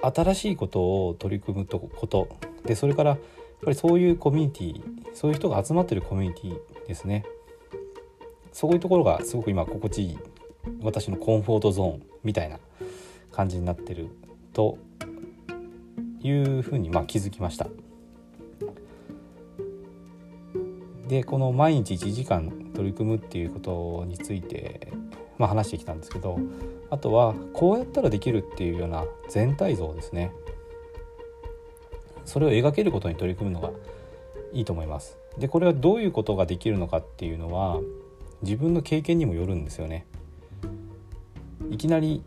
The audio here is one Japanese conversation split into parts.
新しいことを取り組むことでそれからやっぱりそういうコミュニティそういう人が集まってるコミュニティですねそういうところがすごく今心地いい私のコンフォートゾーンみたいな感じになってるというふうにまあ気づきました。でこの毎日1時間取り組むっていうことについて、まあ、話してきたんですけどあとはこうやったらできるっていうような全体像ですねそれを描けることに取り組むのがいいと思います。でこれはどういうことができるのかっていうのは自分の経験にもよるんですよね。いきなり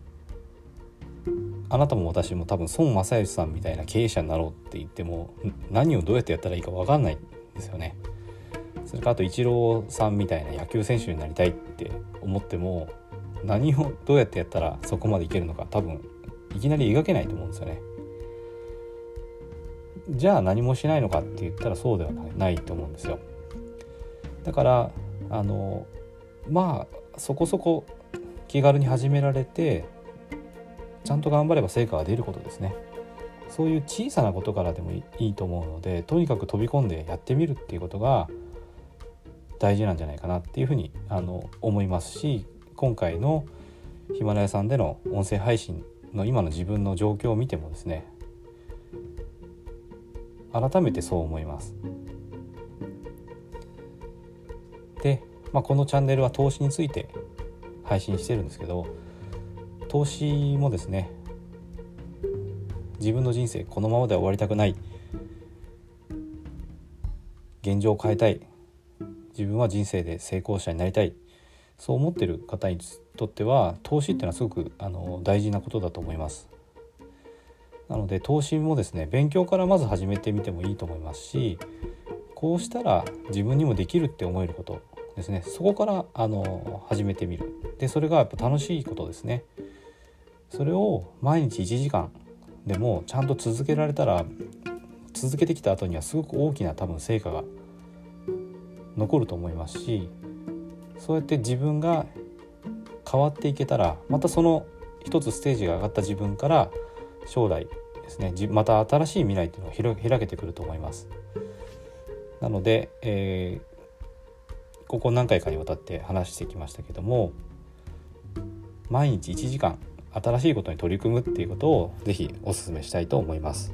あなたも私も多分孫正義さんみたいな経営者になろうって言っても何をどうやってやったらいいか分かんないんですよね。それかあとイチローさんみたいな野球選手になりたいって思っても何をどうやってやったらそこまでいけるのか多分いきなり描けないと思うんですよね。じゃあ何もしないのかって言ったらそうではないと思うんですよ。だからあのまあそこそこ気軽に始められてちゃんと頑張れば成果が出ることですねそういう小さなことからでもいいと思うのでとにかく飛び込んでやってみるっていうことが大事なんじゃないかなっていうふうにあの思いますし今回のヒマラヤさんでの音声配信の今の自分の状況を見てもですね改めてそう思います。で、まあ、このチャンネルは投資について配信してるんですけど投資もですね自分の人生このままでは終わりたくない。現状を変えたい。自分は人生で成功者になりたい。そう思ってる方にとっては投資っていうのはすごくあの大事なことだと思います。なので投資もですね勉強からまず始めてみてもいいと思いますしこうしたら自分にもできるって思えることですね。そこからあの始めてみる。でそれがやっぱ楽しいことですね。それを毎日1時間でもちゃんと続けられたら続けてきた後にはすごく大きな多分成果が残ると思いますしそうやって自分が変わっていけたらまたその一つステージが上がった自分から将来ですねまた新しい未来っていうのを開けてくると思います。なので、えー、ここ何回かにわたって話してきましたけども毎日1時間新しいことに取り組むっていうことをぜひお勧めしたいと思います。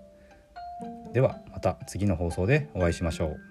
ではまた次の放送でお会いしましょう。